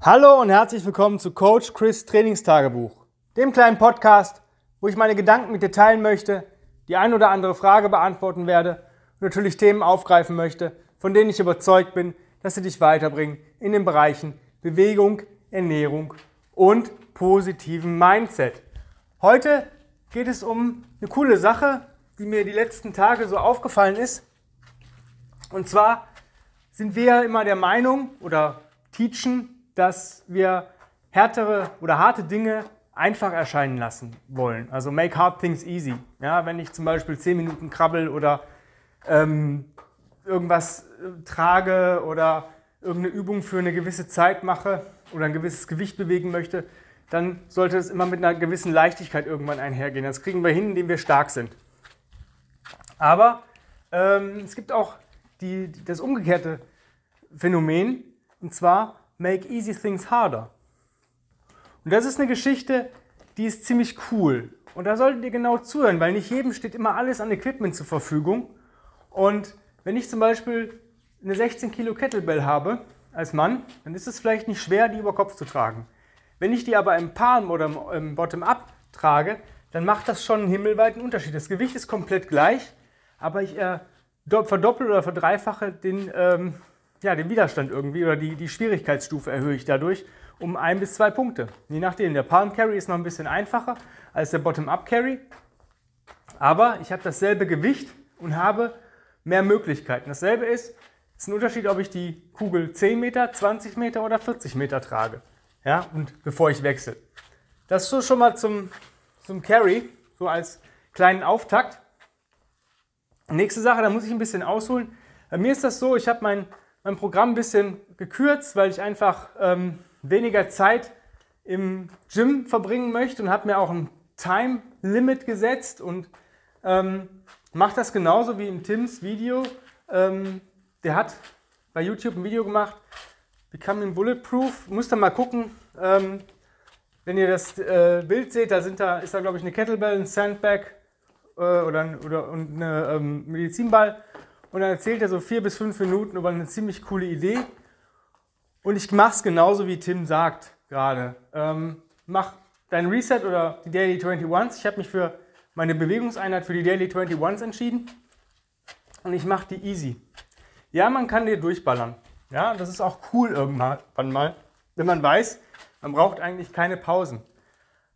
Hallo und herzlich willkommen zu Coach Chris Trainingstagebuch, dem kleinen Podcast, wo ich meine Gedanken mit dir teilen möchte, die ein oder andere Frage beantworten werde und natürlich Themen aufgreifen möchte, von denen ich überzeugt bin, dass sie dich weiterbringen in den Bereichen Bewegung, Ernährung und positiven Mindset. Heute geht es um eine coole Sache, die mir die letzten Tage so aufgefallen ist. Und zwar sind wir ja immer der Meinung oder teachen, dass wir härtere oder harte Dinge einfach erscheinen lassen wollen. Also make hard things easy. Ja, wenn ich zum Beispiel 10 Minuten krabbel oder ähm, irgendwas äh, trage oder irgendeine Übung für eine gewisse Zeit mache oder ein gewisses Gewicht bewegen möchte, dann sollte es immer mit einer gewissen Leichtigkeit irgendwann einhergehen. Das kriegen wir hin, indem wir stark sind. Aber ähm, es gibt auch die, das umgekehrte Phänomen, und zwar Make Easy Things Harder. Und das ist eine Geschichte, die ist ziemlich cool. Und da solltet ihr genau zuhören, weil nicht jedem steht immer alles an Equipment zur Verfügung. Und wenn ich zum Beispiel eine 16 Kilo Kettlebell habe als Mann, dann ist es vielleicht nicht schwer, die über Kopf zu tragen. Wenn ich die aber im Palm oder im Bottom-up trage, dann macht das schon einen himmelweiten Unterschied. Das Gewicht ist komplett gleich, aber ich äh, verdoppel oder verdreifache den, ähm, ja, den Widerstand irgendwie oder die, die Schwierigkeitsstufe erhöhe ich dadurch um ein bis zwei Punkte. Je nachdem, der Palm Carry ist noch ein bisschen einfacher als der Bottom-Up Carry, aber ich habe dasselbe Gewicht und habe mehr Möglichkeiten. Dasselbe ist, es ist ein Unterschied, ob ich die Kugel 10 Meter, 20 Meter oder 40 Meter trage. Ja, und bevor ich wechsle. Das ist so schon mal zum, zum Carry, so als kleinen Auftakt. Nächste Sache, da muss ich ein bisschen ausholen. Bei mir ist das so, ich habe mein mein Programm ein bisschen gekürzt, weil ich einfach ähm, weniger Zeit im Gym verbringen möchte und habe mir auch ein Time Limit gesetzt und ähm, mache das genauso wie in Tims Video. Ähm, der hat bei YouTube ein Video gemacht, Becoming Bulletproof. Muss da mal gucken. Ähm, wenn ihr das äh, Bild seht, da, sind da ist da, glaube ich, eine Kettlebell, ein Sandbag äh, oder, oder und eine ähm, Medizinball und dann erzählt er so vier bis fünf Minuten über eine ziemlich coole Idee. Und ich mache es genauso, wie Tim sagt gerade. Ähm, mach dein Reset oder die Daily 21s. Ich habe mich für meine Bewegungseinheit für die Daily 21s entschieden. Und ich mache die easy. Ja, man kann dir durchballern. Ja, das ist auch cool irgendwann mal, wenn man weiß, man braucht eigentlich keine Pausen.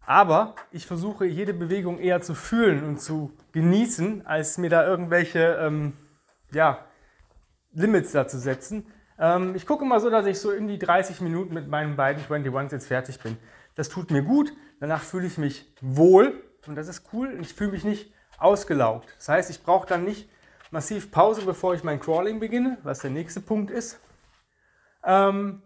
Aber ich versuche jede Bewegung eher zu fühlen und zu genießen, als mir da irgendwelche ähm, ja, Limits da zu setzen. Ähm, ich gucke mal so, dass ich so in die 30 Minuten mit meinen beiden 21s jetzt fertig bin. Das tut mir gut, danach fühle ich mich wohl und das ist cool. Ich fühle mich nicht ausgelaugt. Das heißt, ich brauche dann nicht massiv Pause, bevor ich mein Crawling beginne, was der nächste Punkt ist. Ähm,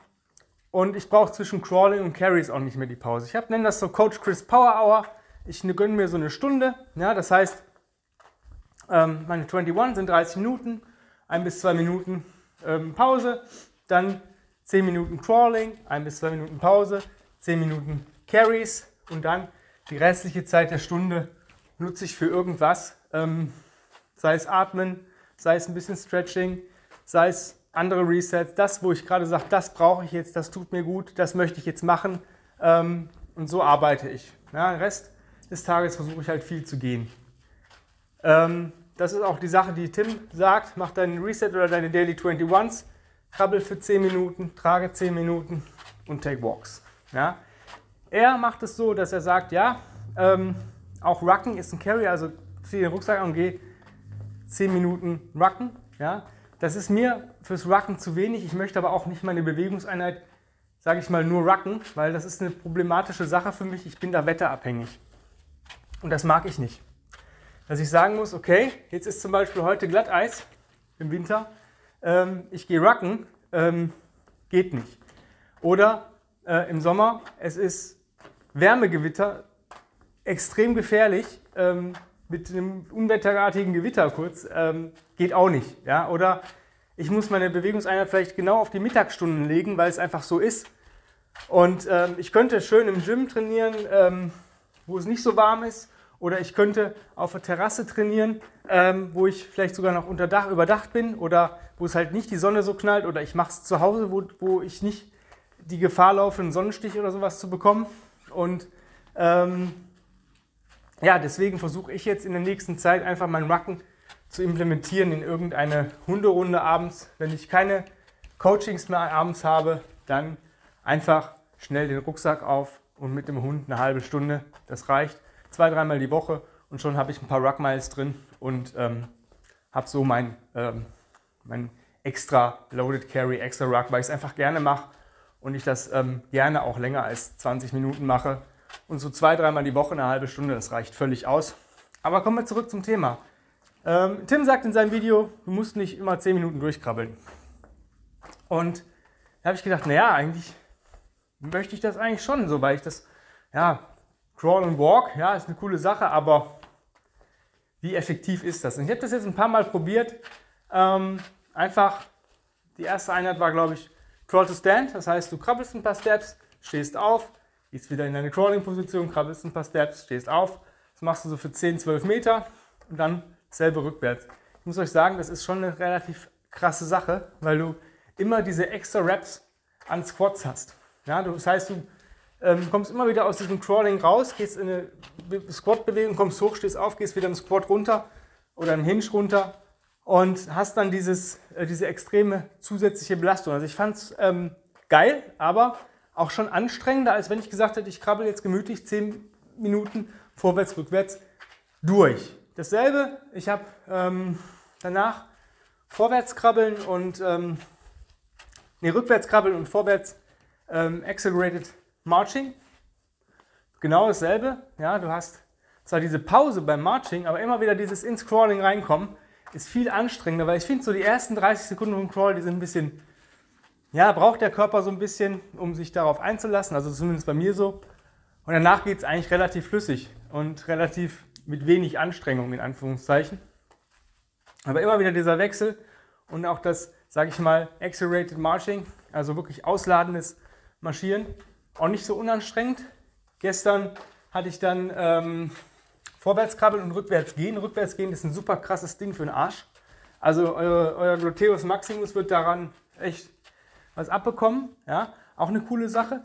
und ich brauche zwischen Crawling und Carries auch nicht mehr die Pause. Ich nenne das so Coach Chris Power Hour. Ich gönne mir so eine Stunde. Ja, das heißt, ähm, meine 21 sind 30 Minuten, ein bis zwei Minuten ähm, Pause, dann 10 Minuten Crawling, ein bis zwei Minuten Pause, 10 Minuten Carries und dann die restliche Zeit der Stunde nutze ich für irgendwas, ähm, sei es Atmen, sei es ein bisschen Stretching, sei es andere Resets, das, wo ich gerade sage, das brauche ich jetzt, das tut mir gut, das möchte ich jetzt machen ähm, und so arbeite ich. Ja, den Rest des Tages versuche ich halt viel zu gehen. Ähm, das ist auch die Sache, die Tim sagt. Mach deinen Reset oder deine Daily 21s. Krabbel für 10 Minuten, trage 10 Minuten und take walks. Ja? Er macht es so, dass er sagt, ja, ähm, auch Rucken ist ein Carry, also zieh den Rucksack und geh 10 Minuten Rucken. Ja? Das ist mir fürs Rucken zu wenig. Ich möchte aber auch nicht meine Bewegungseinheit, sage ich mal, nur Rucken, weil das ist eine problematische Sache für mich. Ich bin da wetterabhängig. Und das mag ich nicht dass ich sagen muss, okay, jetzt ist zum Beispiel heute Glatteis im Winter, ähm, ich gehe rucken, ähm, geht nicht. Oder äh, im Sommer, es ist Wärmegewitter, extrem gefährlich, ähm, mit einem unwetterartigen Gewitter kurz, ähm, geht auch nicht. Ja? Oder ich muss meine Bewegungseinheit vielleicht genau auf die Mittagsstunden legen, weil es einfach so ist. Und ähm, ich könnte schön im Gym trainieren, ähm, wo es nicht so warm ist oder ich könnte auf der Terrasse trainieren, ähm, wo ich vielleicht sogar noch unter Dach, überdacht bin oder wo es halt nicht die Sonne so knallt. Oder ich mache es zu Hause, wo, wo ich nicht die Gefahr laufe, einen Sonnenstich oder sowas zu bekommen. Und ähm, ja, deswegen versuche ich jetzt in der nächsten Zeit einfach meinen Rucken zu implementieren in irgendeine Hunderunde abends. Wenn ich keine Coachings mehr abends habe, dann einfach schnell den Rucksack auf und mit dem Hund eine halbe Stunde. Das reicht. Zwei, dreimal die Woche und schon habe ich ein paar Ruck Miles drin und ähm, habe so mein, ähm, mein extra Loaded Carry, extra Ruck, weil ich es einfach gerne mache und ich das ähm, gerne auch länger als 20 Minuten mache. Und so zwei, dreimal die Woche eine halbe Stunde, das reicht völlig aus. Aber kommen wir zurück zum Thema. Ähm, Tim sagt in seinem Video, du musst nicht immer 10 Minuten durchkrabbeln. Und da habe ich gedacht, naja, eigentlich möchte ich das eigentlich schon so, weil ich das, ja, Crawl and Walk, ja, ist eine coole Sache, aber wie effektiv ist das? Und ich habe das jetzt ein paar Mal probiert. Ähm, einfach, die erste Einheit war, glaube ich, Crawl to Stand. Das heißt, du krabbelst ein paar Steps, stehst auf, gehst wieder in deine Crawling-Position, krabbelst ein paar Steps, stehst auf. Das machst du so für 10, 12 Meter und dann selber rückwärts. Ich muss euch sagen, das ist schon eine relativ krasse Sache, weil du immer diese extra Reps an Squats hast. Ja, das heißt, du ähm, kommst immer wieder aus diesem Crawling raus, gehst in eine Squat-Bewegung, kommst hoch, stehst auf, gehst wieder im Squat runter oder im Hinge runter und hast dann dieses, äh, diese extreme zusätzliche Belastung. Also ich fand es ähm, geil, aber auch schon anstrengender, als wenn ich gesagt hätte, ich krabbel jetzt gemütlich 10 Minuten vorwärts, rückwärts durch. Dasselbe, ich habe ähm, danach vorwärts krabbeln und ähm, nee, rückwärts krabbeln und vorwärts ähm, Accelerated Marching. Genau dasselbe. Ja, du hast zwar diese Pause beim Marching, aber immer wieder dieses ins Crawling reinkommen ist viel anstrengender, weil ich finde so die ersten 30 Sekunden vom Crawl, die sind ein bisschen, ja, braucht der Körper so ein bisschen, um sich darauf einzulassen, also zumindest bei mir so. Und danach geht es eigentlich relativ flüssig und relativ mit wenig Anstrengung in Anführungszeichen. Aber immer wieder dieser Wechsel und auch das, sage ich mal, Accelerated Marching, also wirklich ausladendes Marschieren. Auch nicht so unanstrengend. Gestern hatte ich dann ähm, vorwärts krabbeln und rückwärts gehen. Rückwärts gehen ist ein super krasses Ding für den Arsch. Also euer, euer Gluteus Maximus wird daran echt was abbekommen. Ja? Auch eine coole Sache.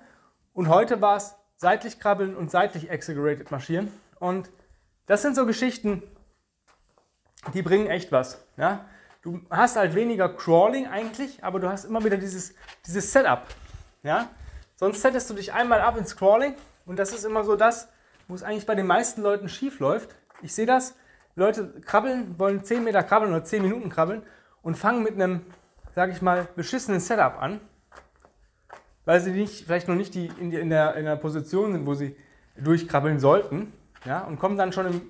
Und heute war es seitlich krabbeln und seitlich accelerated marschieren. Und das sind so Geschichten, die bringen echt was. Ja? Du hast halt weniger Crawling eigentlich, aber du hast immer wieder dieses, dieses Setup. Ja? Sonst settest du dich einmal ab ins Crawling und das ist immer so das, wo es eigentlich bei den meisten Leuten schief läuft. Ich sehe das, Leute krabbeln, wollen 10 Meter krabbeln oder 10 Minuten krabbeln und fangen mit einem, sage ich mal, beschissenen Setup an, weil sie nicht, vielleicht noch nicht die, in, die, in, der, in der Position sind, wo sie durchkrabbeln sollten. Ja, und kommen dann schon im,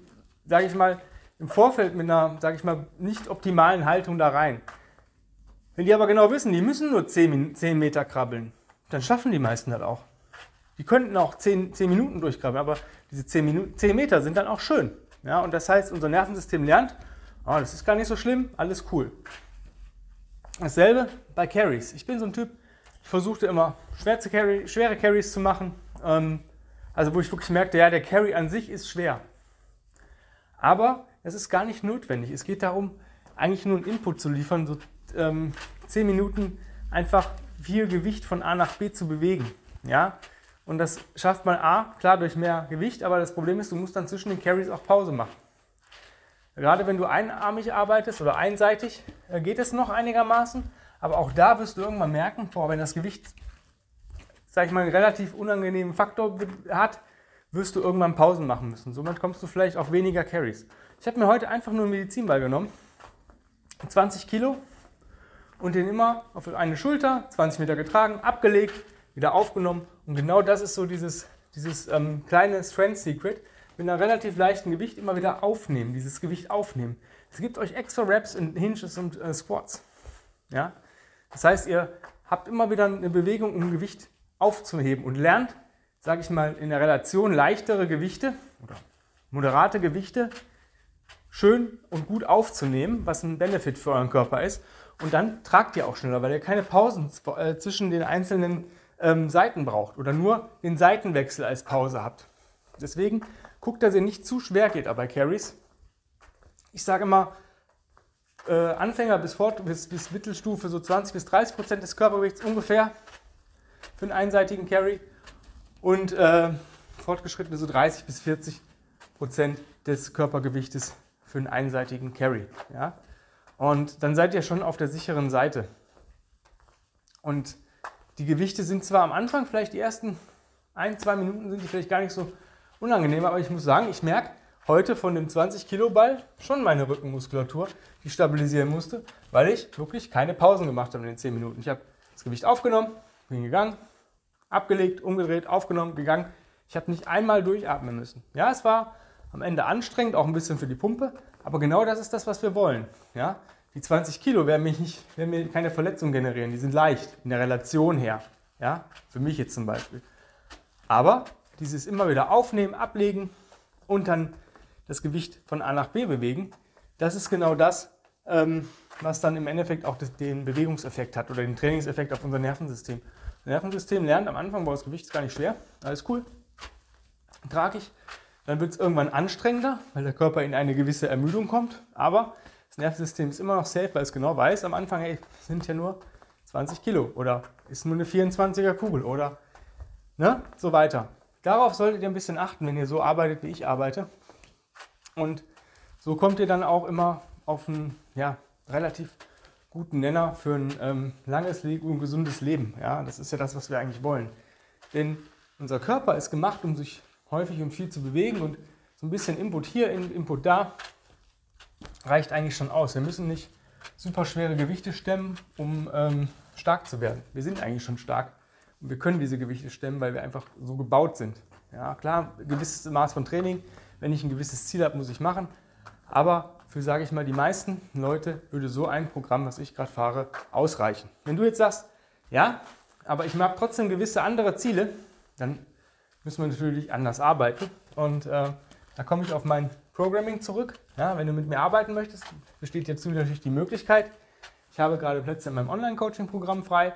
sage ich mal, im Vorfeld mit einer, sage ich mal, nicht optimalen Haltung da rein. Wenn die aber genau wissen, die müssen nur 10, 10 Meter krabbeln, dann schaffen die meisten das auch. Die könnten auch 10, 10 Minuten durchkrabbeln, aber diese 10, Minuten, 10 Meter sind dann auch schön. Ja, und das heißt, unser Nervensystem lernt, oh, das ist gar nicht so schlimm, alles cool. Dasselbe bei Carries. Ich bin so ein Typ, ich versuchte immer schwere, Carry, schwere Carries zu machen. Ähm, also wo ich wirklich merkte, ja, der Carry an sich ist schwer. Aber es ist gar nicht notwendig. Es geht darum, eigentlich nur einen Input zu liefern, so ähm, 10 Minuten einfach viel Gewicht von A nach B zu bewegen. Ja? Und das schafft man A, klar durch mehr Gewicht, aber das Problem ist, du musst dann zwischen den Carries auch Pause machen. Gerade wenn du einarmig arbeitest oder einseitig, äh, geht es noch einigermaßen, aber auch da wirst du irgendwann merken, boah, wenn das Gewicht, sag ich mal, einen relativ unangenehmen Faktor hat, wirst du irgendwann Pausen machen müssen. Somit kommst du vielleicht auf weniger Carries. Ich habe mir heute einfach nur einen Medizinball genommen, 20 Kilo, und den immer auf eine Schulter, 20 Meter getragen, abgelegt, wieder aufgenommen. Und genau das ist so dieses, dieses ähm, kleine Strength Secret. Mit einer relativ leichten Gewicht immer wieder aufnehmen, dieses Gewicht aufnehmen. Es gibt euch extra Reps in Hinges und äh, Squats. Ja? Das heißt, ihr habt immer wieder eine Bewegung, um Gewicht aufzuheben und lernt, sage ich mal, in der Relation leichtere Gewichte oder moderate Gewichte schön und gut aufzunehmen, was ein Benefit für euren Körper ist. Und dann tragt ihr auch schneller, weil ihr keine Pausen äh, zwischen den einzelnen ähm, Seiten braucht oder nur den Seitenwechsel als Pause habt. Deswegen guckt, dass ihr nicht zu schwer geht bei Carries. Ich sage immer, äh, Anfänger bis, Fort, bis, bis Mittelstufe so 20 bis 30 Prozent des Körpergewichts ungefähr. für einen einseitigen Carry und äh, fortgeschrittene so 30 bis 40 Prozent des Körpergewichtes für einen einseitigen Carry. Ja? Und dann seid ihr schon auf der sicheren Seite. Und die Gewichte sind zwar am Anfang, vielleicht die ersten ein, zwei Minuten sind die vielleicht gar nicht so unangenehm, aber ich muss sagen, ich merke heute von dem 20 Kilo Ball schon meine Rückenmuskulatur, die stabilisieren musste, weil ich wirklich keine Pausen gemacht habe in den 10 Minuten. Ich habe das Gewicht aufgenommen, bin gegangen, abgelegt, umgedreht, aufgenommen, gegangen. Ich habe nicht einmal durchatmen müssen. Ja, es war am Ende anstrengend, auch ein bisschen für die Pumpe, aber genau das ist das, was wir wollen. Ja, die 20 Kilo werden, mich nicht, werden mir keine Verletzung generieren. Die sind leicht in der Relation her. Ja, für mich jetzt zum Beispiel. Aber dieses immer wieder aufnehmen, ablegen und dann das Gewicht von A nach B bewegen, das ist genau das, ähm, was dann im Endeffekt auch das, den Bewegungseffekt hat oder den Trainingseffekt auf unser Nervensystem. Das Nervensystem lernt am Anfang, boah, das Gewicht ist gar nicht schwer, alles cool, trage ich. Dann wird es irgendwann anstrengender, weil der Körper in eine gewisse Ermüdung kommt. Aber das Nervensystem ist immer noch safe, weil es genau weiß, am Anfang, hey, sind ja nur 20 Kilo oder ist nur eine 24er Kugel oder ne, so weiter. Darauf solltet ihr ein bisschen achten, wenn ihr so arbeitet, wie ich arbeite. Und so kommt ihr dann auch immer auf einen ja, relativ guten Nenner für ein ähm, langes und gesundes Leben. Ja, das ist ja das, was wir eigentlich wollen. Denn unser Körper ist gemacht, um sich häufig und viel zu bewegen und so ein bisschen Input hier, Input da reicht eigentlich schon aus. Wir müssen nicht super schwere Gewichte stemmen, um ähm, stark zu werden. Wir sind eigentlich schon stark und wir können diese Gewichte stemmen, weil wir einfach so gebaut sind. Ja, klar, gewisses Maß von Training, wenn ich ein gewisses Ziel habe, muss ich machen. Aber für, sage ich mal, die meisten Leute würde so ein Programm, was ich gerade fahre, ausreichen. Wenn du jetzt sagst, ja, aber ich mag trotzdem gewisse andere Ziele, dann müssen wir natürlich anders arbeiten. Und äh, da komme ich auf mein Programming zurück. Ja, wenn du mit mir arbeiten möchtest, besteht jetzt natürlich die Möglichkeit. Ich habe gerade Plätze in meinem Online-Coaching-Programm frei.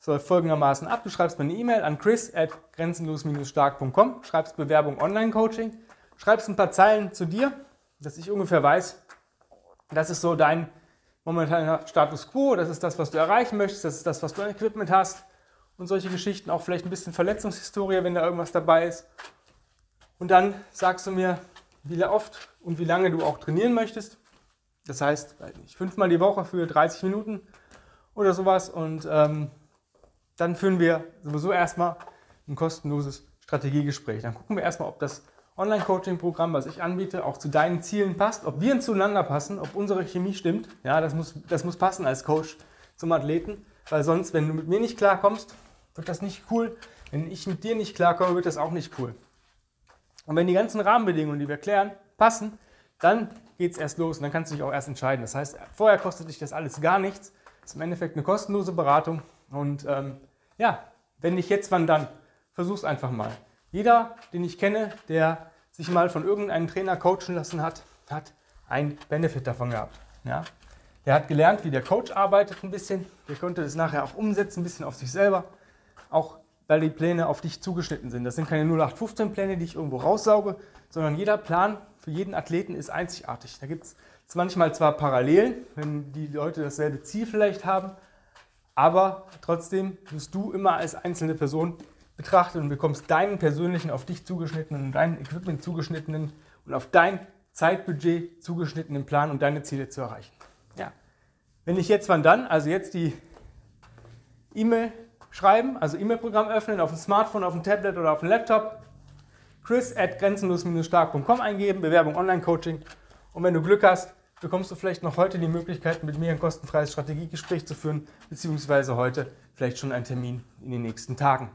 Es läuft folgendermaßen ab. Du schreibst mir eine E-Mail an chris at grenzenlos-stark.com, schreibst Bewerbung Online-Coaching, schreibst ein paar Zeilen zu dir, dass ich ungefähr weiß, das ist so dein momentaner Status quo, das ist das, was du erreichen möchtest, das ist das, was du an Equipment hast und solche Geschichten, auch vielleicht ein bisschen Verletzungshistorie, wenn da irgendwas dabei ist. Und dann sagst du mir, wie oft und wie lange du auch trainieren möchtest. Das heißt, nicht, fünfmal die Woche für 30 Minuten oder sowas. Und ähm, dann führen wir sowieso erstmal ein kostenloses Strategiegespräch. Dann gucken wir erstmal, ob das Online-Coaching-Programm, was ich anbiete, auch zu deinen Zielen passt, ob wir zueinander passen, ob unsere Chemie stimmt. Ja, das muss, das muss passen als Coach zum Athleten, weil sonst, wenn du mit mir nicht klarkommst, wird das nicht cool. Wenn ich mit dir nicht klarkomme, wird das auch nicht cool. Und wenn die ganzen Rahmenbedingungen, die wir klären, passen, dann geht es erst los und dann kannst du dich auch erst entscheiden. Das heißt, vorher kostet dich das alles gar nichts. Das ist im Endeffekt eine kostenlose Beratung. Und ähm, ja, wenn nicht jetzt, wann dann? Versuch's einfach mal. Jeder, den ich kenne, der sich mal von irgendeinem Trainer coachen lassen hat, hat einen Benefit davon gehabt. Ja? Der hat gelernt, wie der Coach arbeitet ein bisschen. Der konnte das nachher auch umsetzen, ein bisschen auf sich selber. Auch weil die Pläne auf dich zugeschnitten sind. Das sind keine 0815-Pläne, die ich irgendwo raussauge, sondern jeder Plan für jeden Athleten ist einzigartig. Da gibt es manchmal zwar Parallelen, wenn die Leute dasselbe Ziel vielleicht haben, aber trotzdem wirst du immer als einzelne Person betrachtet und bekommst deinen persönlichen, auf dich zugeschnittenen und dein Equipment zugeschnittenen und auf dein Zeitbudget zugeschnittenen Plan, um deine Ziele zu erreichen. Ja. Wenn ich jetzt, wann dann? Also jetzt die E-Mail schreiben, also E-Mail-Programm öffnen, auf dem Smartphone, auf dem Tablet oder auf dem Laptop. Chris at grenzenlos-stark.com eingeben, Bewerbung Online-Coaching. Und wenn du Glück hast, bekommst du vielleicht noch heute die Möglichkeit, mit mir ein kostenfreies Strategiegespräch zu führen, beziehungsweise heute vielleicht schon einen Termin in den nächsten Tagen.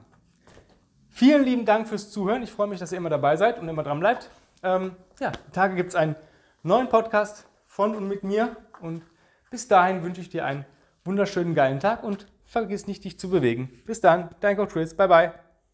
Vielen lieben Dank fürs Zuhören. Ich freue mich, dass ihr immer dabei seid und immer dran bleibt. Ähm, ja, Tage gibt es einen neuen Podcast von und mit mir. Und bis dahin wünsche ich dir einen wunderschönen, geilen Tag und vergiss nicht, dich zu bewegen. Bis dann, dein Coach Chris. Bye, bye.